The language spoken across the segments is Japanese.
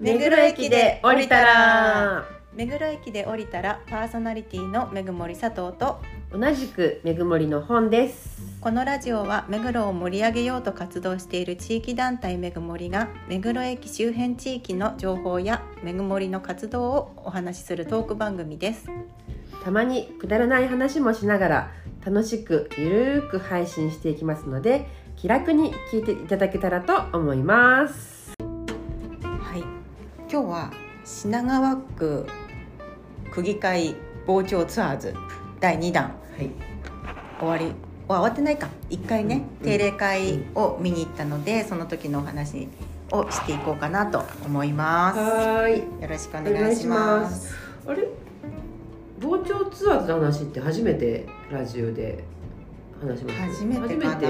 目黒駅で降りたら。目黒駅で降りたらパーソナリティのめぐもり佐藤と。同じくめぐもりの本です。このラジオは目黒を盛り上げようと活動している地域団体めぐもりが目黒駅周辺地域の情報やめぐもりの活動をお話しするトーク番組です。たまにくだらない話もしながら楽しくゆるーく配信していきますので気楽に聞いていただけたらと思います。はい今日は品川区区議会傍聴ツアーズ第2弾。はい。終わり？終わってないか。1回ね、うん。定例会を見に行ったのでその時のお話をしていこうかなと思います。はーい。よろしくお願いします。あれ？傍聴ツアーズの話って初めてラジオで話します初めてかな。で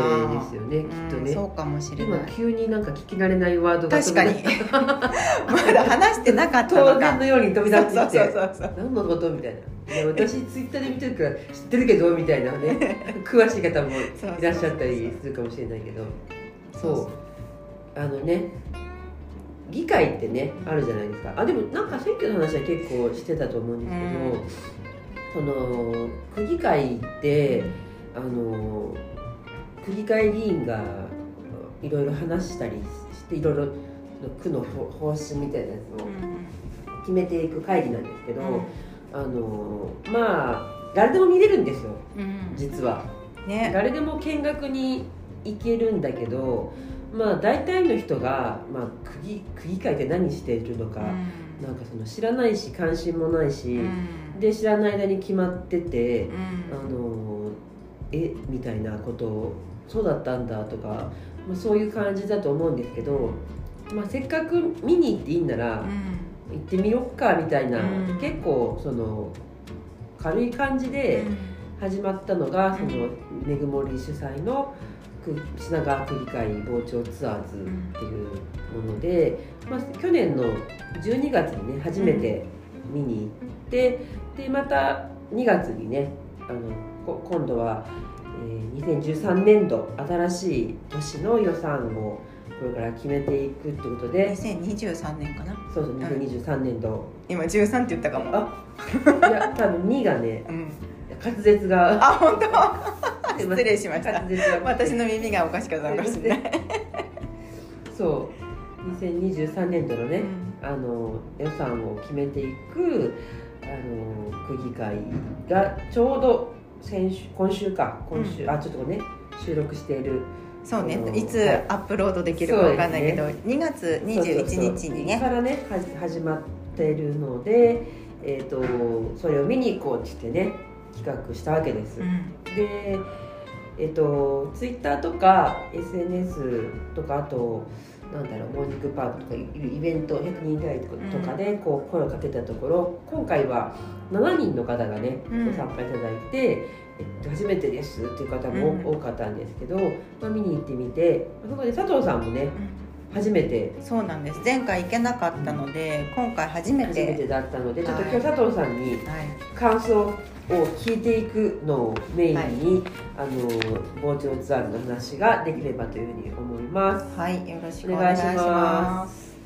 すよねきっとね、うんそうかもしれない。今急になんか聞き慣れないワードが確かに。まだ話してなかったの当か然のように飛び出してきて。そうそうそうそう。何のことみたいな。いや私ツイッターで見てるから知ってるけどみたいなね。詳しい方もいらっしゃったりするかもしれないけど。そう。あのね議会ってねあるじゃないですか。あでもなんか選挙の話は結構してたと思うんですけど、その区議会ってあの区議会議員がいろいろ話したりしていろいろ区の方針みたいなやつをうん決めていく会議なんですけど、うん。あのまあ誰でも見れるんですようん実は。ね。誰でも見学に行けるんだけどまあ大体の人が、まあ、区議区議会で何しているのか、なんかその知らないし関心もないし、うん。で知らない間に決まってて、うん。あのえみたいなことをそうだったんだとか、まあ、そういう感じだと思うんですけど、まあ、せっかく見に行っていいんなら、行ってみよっかみたいな、うん。結構その軽い感じで始まったのが、そのめぐもり主催のく品川区議会傍聴ツアーズっていうもので、まあ、去年の12月にね初めて見に行って、でまた2月にねあのこ今度は、えー2013年度新しい年の予算をこれから決めていくってことで。2023年かな？そうそう2023年度、今13って言ったかも。あいや多分2がねうん。滑舌が。あ本当？失礼しました。私の耳がおかしかったのかもしれない。そう。2023年度のね、あの予算を決めていくあの区議会がちょうど先週今週か。今週、あちょっとね収録している。そうね。いつアップロードできるかわかんないけど、2月21日にね。からね始まっているので、えー、とそれを見に行こうって言ってね企画したわけです、うん。でえっ、とツイッターとか SNS とかあとなんだろうモーニングパークとかいうイベント100人台とかでこう声をかけたところ、今回は7人の方がねうん。ご参加いただいて、えっと、初めてですっていう方もうん。多かったんですけど、まあ、見に行ってみてそこで佐藤さんもね初めて。そうなんです。前回行けなかったので今回初めて。初めてだったのでちょっとはい。今日佐藤さんにはい。感想を聞いていくのをメインに、あの傍聴ツアーズの話ができればというふうに思います。はい、よろしくお願いします。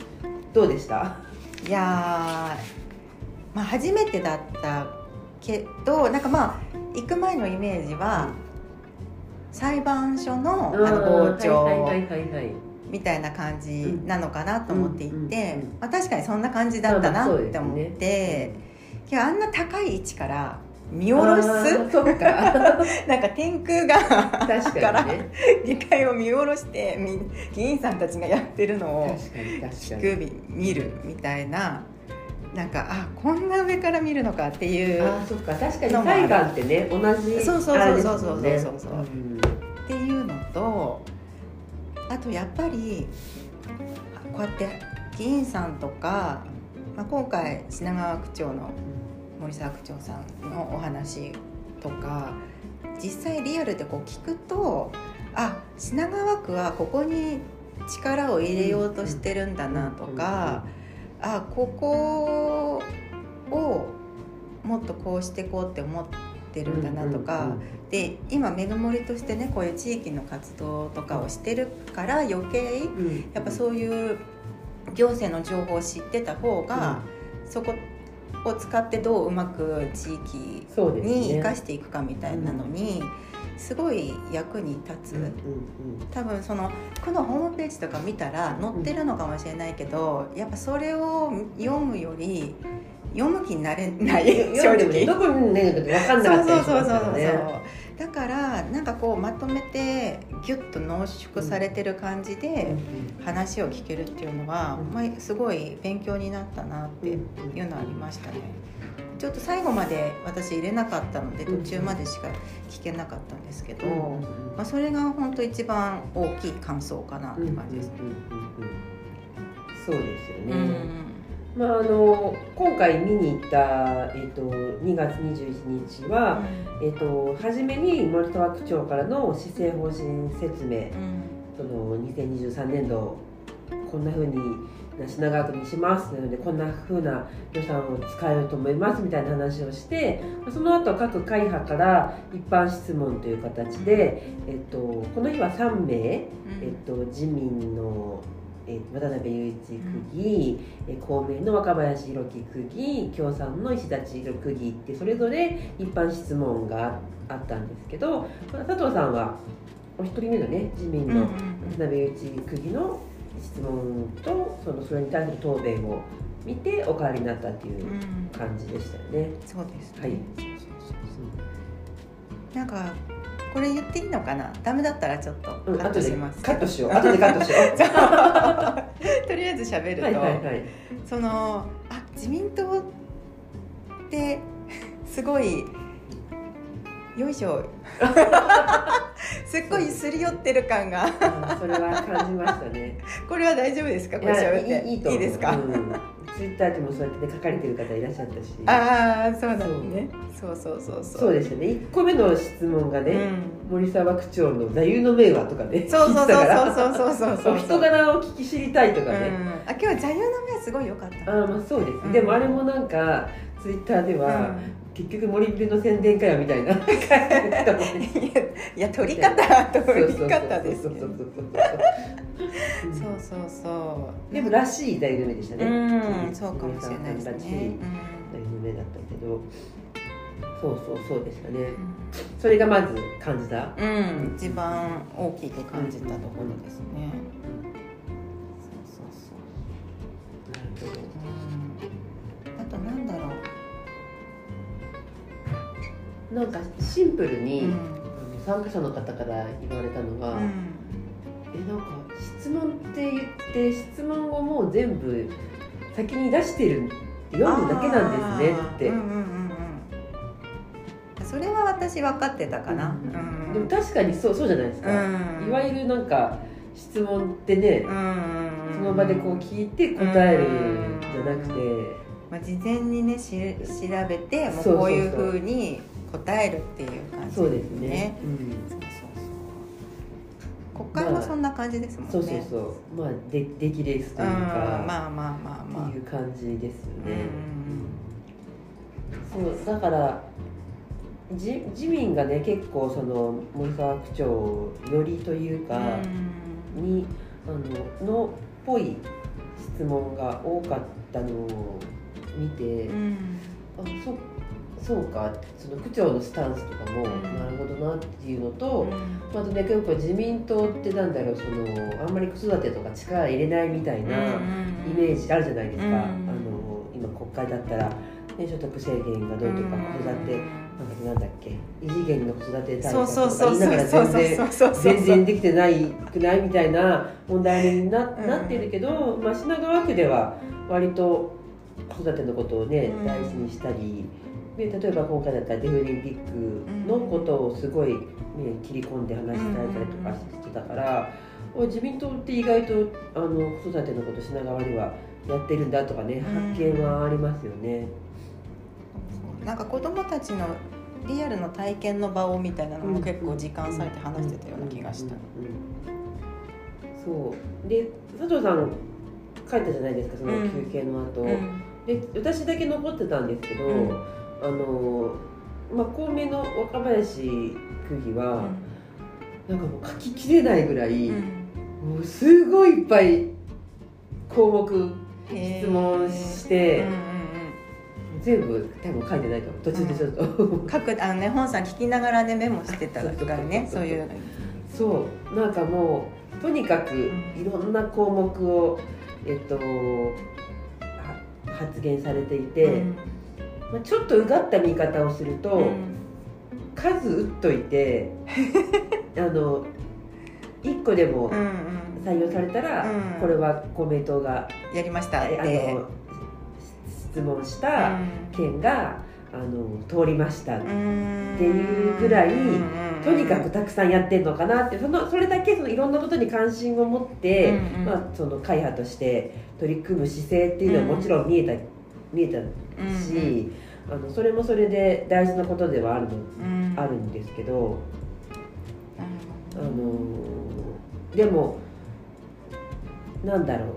どうでした？いやー、まあ初めてだったけど、なんかまあ行く前のイメージは、裁判所のあの傍聴みたいな感じなのかなと思っていて、まあ確かにそんな感じだったなって思って、今日あんな高い位置から見下ろす？あーそっか。なんか天空が確かにね。議会を見下ろしてみ議員さんたちがやってるのを確かに確かに。首見るみたいななんかあこんな上から見るのかっていうあーそっか。確かに裁判ってね同じそうそうそうそうそうそう。そううんあとやっぱりこうやって議員さんとか、まあ、今回品川区長の森沢区長さんのお話とか実際リアルでこう聞くとあ品川区はここに力を入れようとしてるんだなとかあここをもっとこうしていこうって思ってるんだなとか、で今めぐもりとしてねこういう地域の活動とかをしてるから余計うん。うんやっぱそういう行政の情報を知ってた方が、そこを使ってどううまく地域に生かしていくかみたいなのに。すごい役に立つ、うんうんうん、多分その区のホームページとか見たら載ってるのかもしれないけど、やっぱそれを読むより読む気になれない。正直。どこにね分かんなかったりしますからねだからなんかこうまとめてギュッと濃縮されてる感じで話を聞けるっていうのは、まあ、すごい勉強になったなっていうのはありましたね。ちょっと最後まで私入れなかったので途中までしか聞けなかったんですけど、まあ、それが本当一番大きい感想かなって感じです。そうですよね、うん、まあ、あの今回見に行った、えーと、2月21日は、うん、えーと、初めに森沢区長からの施政方針説明、うん、その2023年度こんなふうに品川区にしますなのでこんなふうな予算を使えると思いますみたいな話をしてその後各会派から一般質問という形で、えっと、この日は3名、えっと、自民のえ渡辺雄一区議、うん、公明の若林弘樹区議共産の石田千尋区議ってそれぞれ一般質問があったんですけど佐藤さんはお一人目のね自民の渡辺雄一区議の質問とそのそれに対する答弁を見てお変わりになったっていう感じでしたよね。うん、そうです、ね、はい。なんかこれ言っていいのかな？ダメだったらちょっとカットします、うん、カットしよう。後でカットしよう。とりあえず喋ると、はいはいはい、そのあ自民党って すごいよいしょ。すっごいすり寄ってる感が。それは感じましたね。これは大丈夫ですか？これ喋って。いいいいですか、うん、ツイッターでもそうやって書かれてる方いらっしゃったし。ああそうなんですね。そうそうそうそう。そうですよね。1個目の質問がね、うん、森沢区長の座右の銘はとかねそうそうそうそうそうそう人柄を聞き知りたいとかね、うん、あ今日座右の銘すごい良かった。あまあそうです、うん、でもあれもなんかツイッターでは、結局森ビの宣伝かよみたいな。いや取り方取り方ですそうそうそうでもらしい大夢でしたね。うんそうかもしれないですね。大夢だったけど。そうそうそうでしたね、それがまず感じた？うん。一番大きく感じたところですね、そうそうそう。なるほど、あとなんだろう。なんかシンプルに、参加者の方から言われたのが、うん、えなんか質問って言って質問をもう全部先に出してる読むだけなんですねって。うんうんうんそれは私分かってたかな、うん、でも確かにそうそうじゃないですか、いわゆるなんか質問ってね、その場でこう聞いて答えるじゃなくて、まあ、事前にねし調べてもうこういうふうに答えるっていう感じ、ですね、うん、そうそうそう国会もそんな感じですもんね、そうそうそう。まあで出来レースというか、まあまあまあまあ。っていう感じですよね、そうだから自自民がね結構その森沢区長よりというか、にあののっぽい質問が多かったのを見て、うん、あそっそうかその区長のスタンスとかも、なるほどなっていうのと、まずね結構自民党ってなんだろうそのあんまり子育てとか力入れないみたいなイメージあるじゃないですか、あの今国会だったら、ね、所得制限がどうとか子育て、なんだっけ異次元の子育て対策とか言いながら全然全然できてないくないみたいな問題にな,、なってるけど、まあ、品川区では割と子育てのことをね、大事にしたり。で例えば今回だったらデフリンピックのことをすごい、ね、切り込んで話してたりとかしてたから、自民党って意外とあの子育てのこと品川ではやってるんだとかね発見はありますよね。なんか子どもたちのリアルの体験の場をみたいなのも結構時間割いて話してたような気がした。そうで佐藤さん。書いたじゃないですかその休憩の後、うん。うん、で私だけ残ってたんですけど、うん。あの、まあ、公明の若林区議は、うん、なんかもう書ききれないぐらい、うん、もうすごいいっぱい項目質問して、全部多分書いてないかも途中でちょっと、うん、書くあのね本さん聞きながらねメモしてたからねそういう。そう。なんかもうとにかくいろんな項目を、えっと、は発言されていて、うん。まあ、ちょっとうがった見方をすると、うん。数打っといて あの1個でもうんうん。採用されたら、うん。これは公明党がやりました。あての質問した件が、あの通りました、っていうぐらいとにかくたくさんやってんのかなってそのそれだけそのいろんなことに関心を持って、うんうん。まあ、その会派として取り組む姿勢っていうのはもちろん見えた、見えたし、あのそれもそれで大事なことではあるのあるんですけど、あのでもなんだろ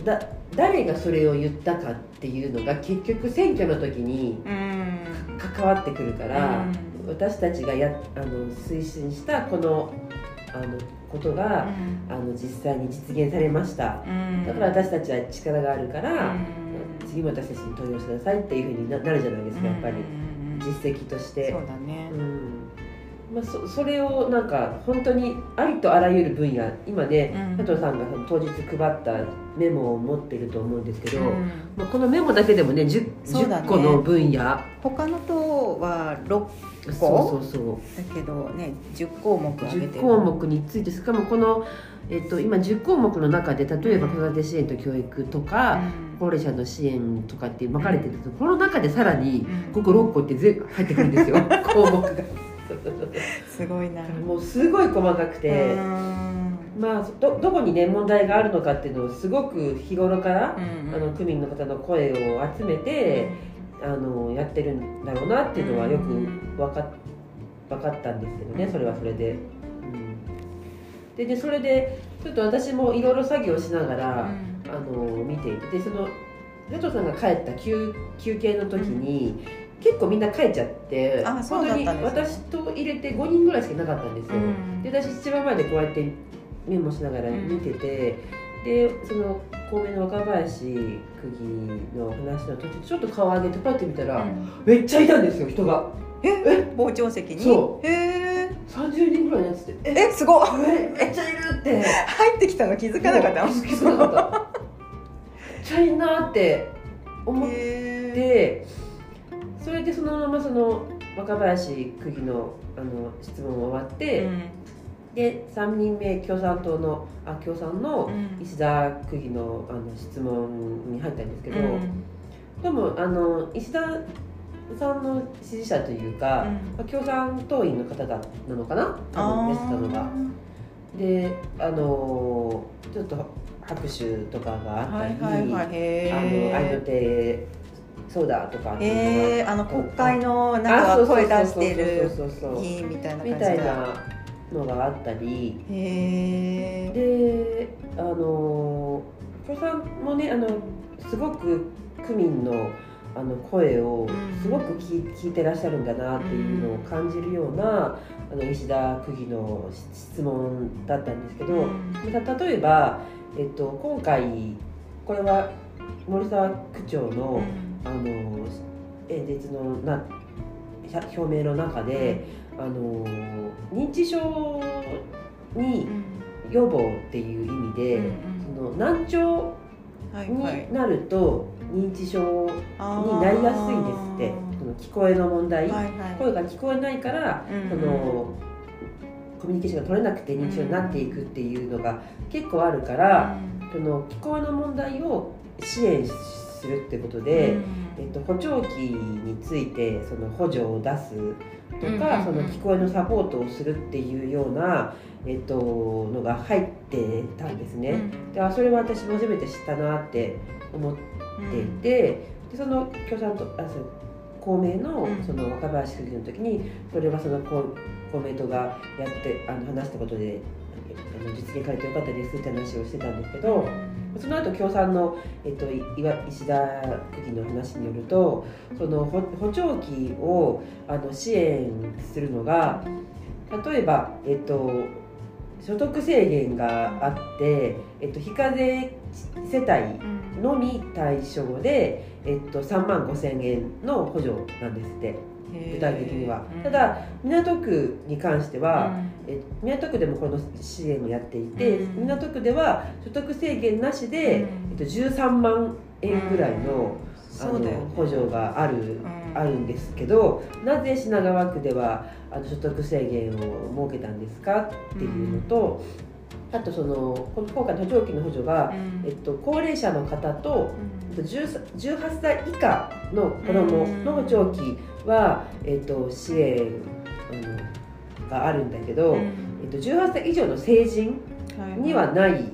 う。だ誰がそれを言ったかっていうのが結局選挙の時にうん。関わってくるから、うん私たちがやあの推進したこのあのことが、あの実際に実現されました。うん。だから私たちは力があるから、うん。次も私たちに投票してくださいっていうふうにななるじゃないですかやっぱり、うん。うんうん実績として。そうだね。うん。まあ、そそれをなんか本当にありとあらゆる分野今ね、うん。佐藤さんがその当日配ったメモを持ってると思うんですけど、うん。まあ、このメモだけでもね 10, そうだね。10個の分野。他の党は6そうそうそう。だけどね10項目挙げて10項目についてしかもこの、えっと、今10項目の中で例えばうん子育て支援と教育とか、高齢者の支援とかって分かれてるんですけどこの中でさらにここ6個って全部入ってくるんですよ。項目が。すごいな。もうすごい細かくて。うん。まあ、どどこにね問題があるのかっていうのをすごく日頃から、うんあの区民の方の声を集めて、あのやってるんだろうなっていうのはよく分か分かったんですけどねそれはそれで。うん、ででそれでちょっと私もいろいろ作業しながら、あの見ていてでその佐藤さんが帰った休休憩の時に、結構みんな帰っちゃってあそう本当に私と入れて5人ぐらいしかいなかったんですよ。うん。で私一番前でこうやってメモしながら見てて、でその公明の若林区議の話の途中ちょっと顔上げてパッて見たら、めっちゃいたんですよ人が。え？傍聴席に？そへえ30人ぐらいになっててええすごいえめっちゃいるって。入ってきたの気づかなかった気づかなかった。めっちゃいいなって思っへてそれでそのままその若林区議のあの質問終わって、えで3人目共産党のあ共産のうん。石田区議のあの質問に入ったんですけど、うん。でもあの石田さんの支持者というか、まあ共産党員の方だなのかな？多分出てたのが。であのちょっと拍手とかがあったり、はいはいはい。へあの愛のえ手そうだとかっていうのがへえあの国会のなんか声出してるそうそうそう。そうそう議員みたいな感じみたいなのがあったり。であの共産もねあのすごく区民のあの声をうん。すごく聞い聞いてらっしゃるんだなっていうのを感じるようなあの石田区議の質問だったんですけど、た例えば、えっと、今回これは森沢区長のあの演説のな表明の中で、あの認知症に予防っていう意味で、その難聴になると認知症になりやすいんですって。その聞こえの問題、声が聞こえないから、うんそのコミュニケーションが取れなくて認知症になっていくっていうのが結構あるから、その聞こえの問題を支援するってことで、えっと、補聴器についてその補助を出すとか、その聞こえのサポートをするっていうような、えっと、のが入ってたんですね。であそれは私も初めて知ったなって思っていて、でその共産党あそう公明のうん。その若林区議の時にそれはその公公明党がやってあの話したことであの実現されてよかったですって話をしてたんですけど。その後共産の、えっと、石田区議の話によるとその補補聴器をあの支援するのが例えば、えっと、所得制限があって、えっと、非課税世帯のみ対象で、えっと、3万5千円の補助なんですって具体的には、ただ港区に関しては、え港区でもこの支援をやっていて、うん。港区では所得制限なしで、えっと、13万円ぐらいの,、あのね。補助がある、ん。あるんですけどなぜ品川区ではあの所得制限を設けたんですかっていうのと、あとそのこの今回の補聴器の補助が、えっと、高齢者の方とえっと10 18歳以下の子どもの補聴器は、えっと、支援あのがあるんだけど、えっと、18歳以上の成人にはない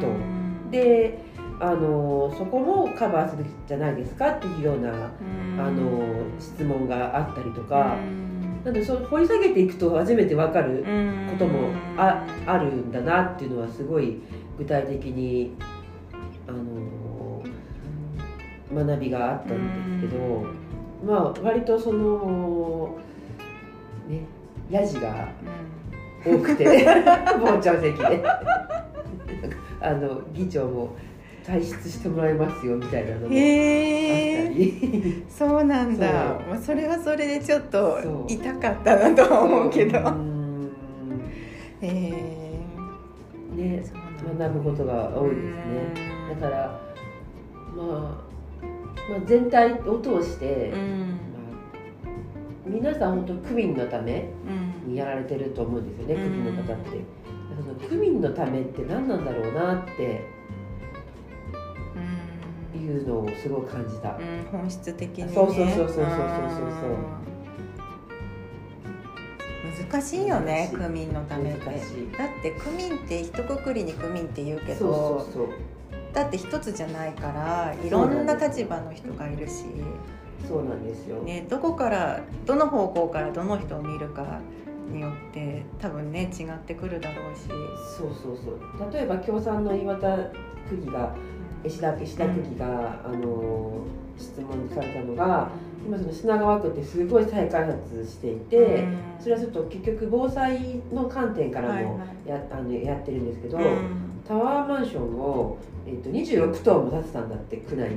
と。であのそこもカバーするじゃないですかっていうようなあの質問があったりとか、なのでそう掘り下げていくと初めて分かることもああるんだなっていうのはすごい具体的にあの学びがあったんですけど、まあ割とそのねヤジが多くて 傍聴席で。あの議長も退出してもらいますよみたいなのもあったへえり。そうなんだ。まあそれはそれでちょっと痛かったなとは思うけど。うえねそうなんだ。学ぶことが多いですね。うん。だから、まあ、まあ全体を通して、うん。まあ、皆さん本当区民のためうん。にやられてると思うんですよね、うん。区民の方って。その区民のためって何なんだろうなってうんいうのをすごい感じた。うん本質的にね。そうそうそうそうそうそうそうう。ん。難しいよね区民のためって。だって区民って一括りに区民って言うけどそうそうそう。だって一つじゃないからいろんな立場の人がいるし、そうなんですよ。ね、どこからどの方向からどの人を見るかによって多分ね違ってくるだろうし、そうそうそう。例えば共産の岩田区議が石田石田区議が、あの質問されたのが。今その品川区ってすごい再開発していて、うん。それはちょっと結局防災の観点からはいもはい。や,、あのやってるんですけど、うん。タワーマンションを、えっと26棟も建てたんだって区内に。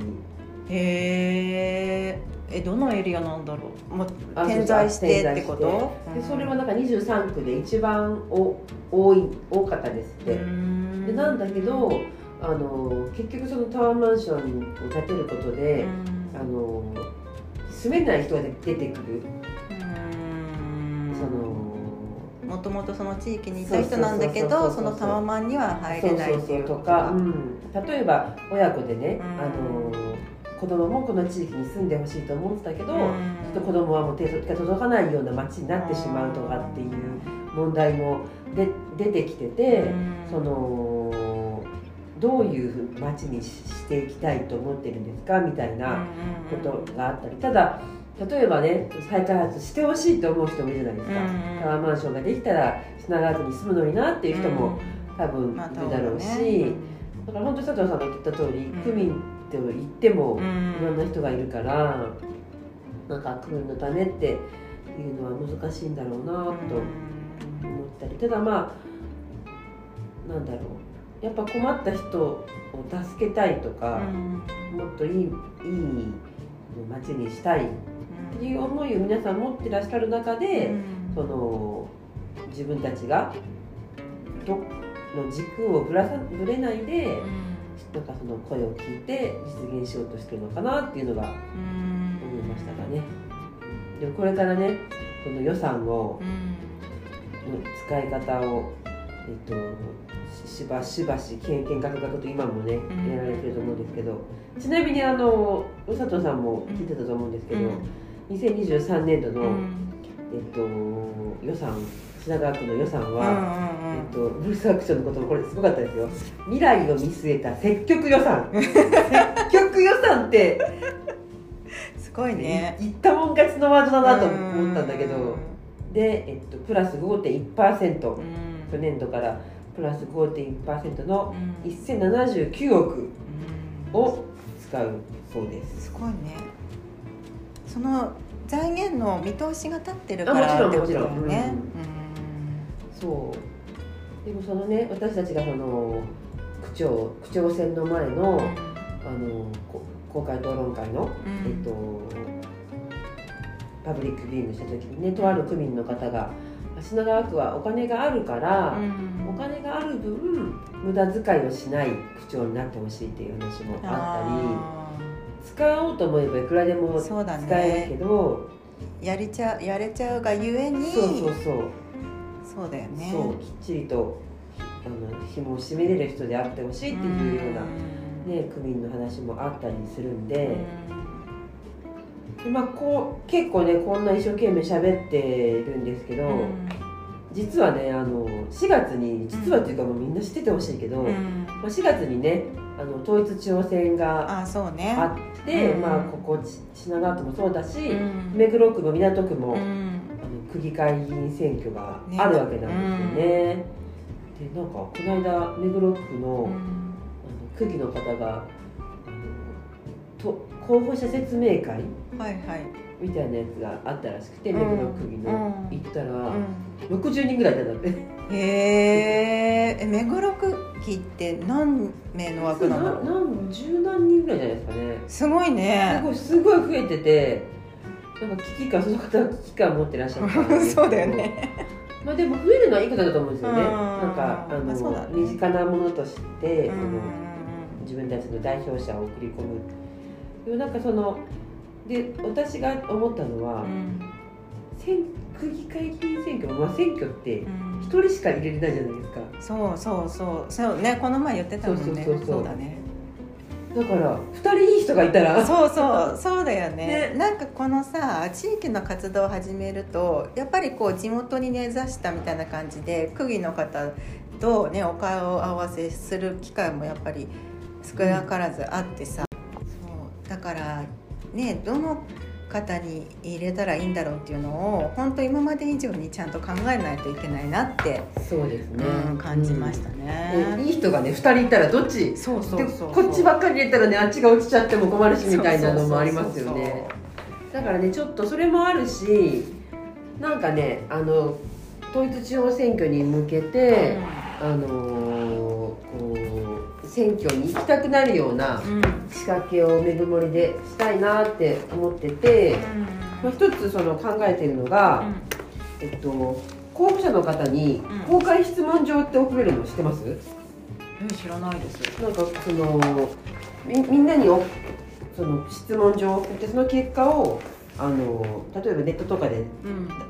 へー。えどのエリアなんだろう？もうあ点在してってこと？でそれはなんか23区で一番お多い多かったですって、うん。でなんだけどあの結局そのタワーマンションを建てることで、あの住めない人が出てくる、うん。そのもともとその地域にいた人なんだけどそのタワマンには入れないとかか、うん、例えば親子でね、うん。あの子供もこの地域に住んでほしいと思ってたけど、うん。ちょっと子供はもう手が届かないような街になってしまうとかっていう問題もで出てきてて、うん。そのどういう街にししていきたいと思ってるんですかみたいなことがあったり。ただ例えばね再開発してほしいと思う人もいるじゃないですか、うんタワーマンションができたら品川区に住むのになっていう人も多分いまあるだろうし、ね。だから本当に佐藤さんが言った通り、うん。区民って言ってもうん。いろんな人がいるから、なんか区民のためっていうのは難しいんだろうなと思ったり。ただまあなんだろうやっぱ困った人を助けたいとか、もっといいいい街にしたいっていう思いを皆さん持ってらっしゃる中で、その自分たちがどの軸をぶらさぶれないで、なんかその声を聞いて実現しようとしてるのかなっていうのが思いましたかね。でもこれからねその予算をの使い方をえっとししばしばしけんけんがくがくと今もねん。やられてると思うんですけどちなみにあの佐藤さんも聞いてたと思うんですけど、2023年度の、えっと、予算品川区の予算は、えっと、ブルースアクションのこともこれすごかったですよ。未来を見据えた積極予算。積極予算ってすごいね。言ったもん勝ちのワードだなと思ったんだけど。で、えっと、プラス5.1%うん去年度からプラス5.1%のうん。1079億うんを使うそうです。すごいね。その財源の見通しが立ってるからってことだよね。そう。でもそのね私たちがその区長区長選の前の、あの公開討論会の、えっとパブリックビューイングした時にねとある区民の方が品川区はお金があるから、うん、お金がある分無駄遣いをしない区長になってほしいっていう話もあったり使おうと思えばいくらでも使えるけど、ね、やれちゃやれちゃうがゆえにそうそうそう。そうだよね。そうきっちりとあの紐を締めれる人であってほしいっていうような、ね、区民の話もあったりするんで。でまあ、こう結構ねこんな一生懸命喋ってるんですけど、うん、実はねあの4月に実はというかもうみんな知っててほしいけど、うん、まあ、4月にねあの統一地方選があって、ねうん、まあ、ここ品川区もそうだし、目黒区も港区も、あの区議会議員選挙があるわけなんですよね。ねでなんかこの間目黒区の,、あの区議の方がと候補者説明会、はいはい、みたいなやつがあったらしくて、目黒区議の、行ったら、うん、60人ぐらいだってへえ目黒区議って何名の枠なの何十何人ぐらいじゃないですかね。すごいね。すごいすごい増えててなんか危機感その方は危機感持ってらっしゃるからそうだよね。まあでも増えるのはいいことだと思うんですよね。なんかあの、まあね、身近なものとして、自分たちの代表者を送り込むでもなんかそので私が思ったのは、うん、選区議会議員選挙まあ選挙って一人しか入れれないじゃないですか、うん、そうそうそうそうねこの前言ってたもんね。そうそうそうだね。だから2人いい人がいたら そうそうそうだよね。ね。なんかこのさ地域の活動を始めるとやっぱりこう地元に根ざしたみたいな感じで区議の方とねお顔合わせする機会もやっぱり少なからずあってさ、だからねどの方に入れたらいいんだろうっていうのを本当今まで以上にちゃんと考えないといけないなってそうですね、うん、感じましたね、うん、いい人がね2人いたらどっち？そうそうそうこっちばっかり入れたらねあっちが落ちちゃっても困るしみたいなのもありますよね。だからねちょっとそれもあるしなんかねあの統一地方選挙に向けて、うん、あの選挙に行きたくなるような、仕掛けをめぐもりでしたいなって思ってて、まあ、一つその考えてるのが、えっと、候補者の方に公開質問状って送れるの知ってます、うん、知らないです。なんかそのみみんなにその質問状を送ってその結果をあの例えばネットとかで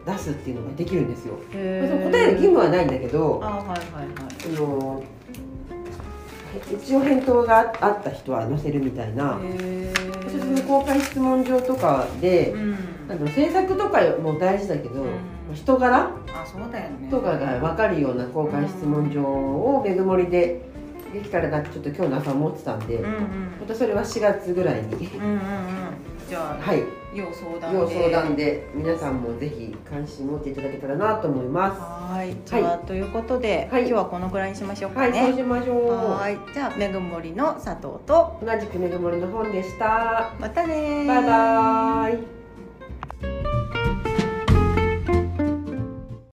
出すっていうのができるんですよ、うん、答える義務はないんだけどあ、はいはいはい、その一応返答があった人は載せるみたいな。その公開質問状とかで、うん、あの制作とかも大事だけど、うん、人柄あそうだよ、ね、とかが分かるような公開質問状をめぐもりでできたらなってちょっと今日の朝思ってたんで、うんうん、またそれは4月ぐらいに、うんうんうん、じゃあ、はい、要相談で。要相談で皆さんもぜひ関心持っていただけたらなと思います。はい。じゃあ、はい、ということで、はい、今日はこのくらいにしましょうかね。はいそうしましょう。はい。じゃあめぐもりの佐藤と。同じくめぐもりの本でした。またねバイバイ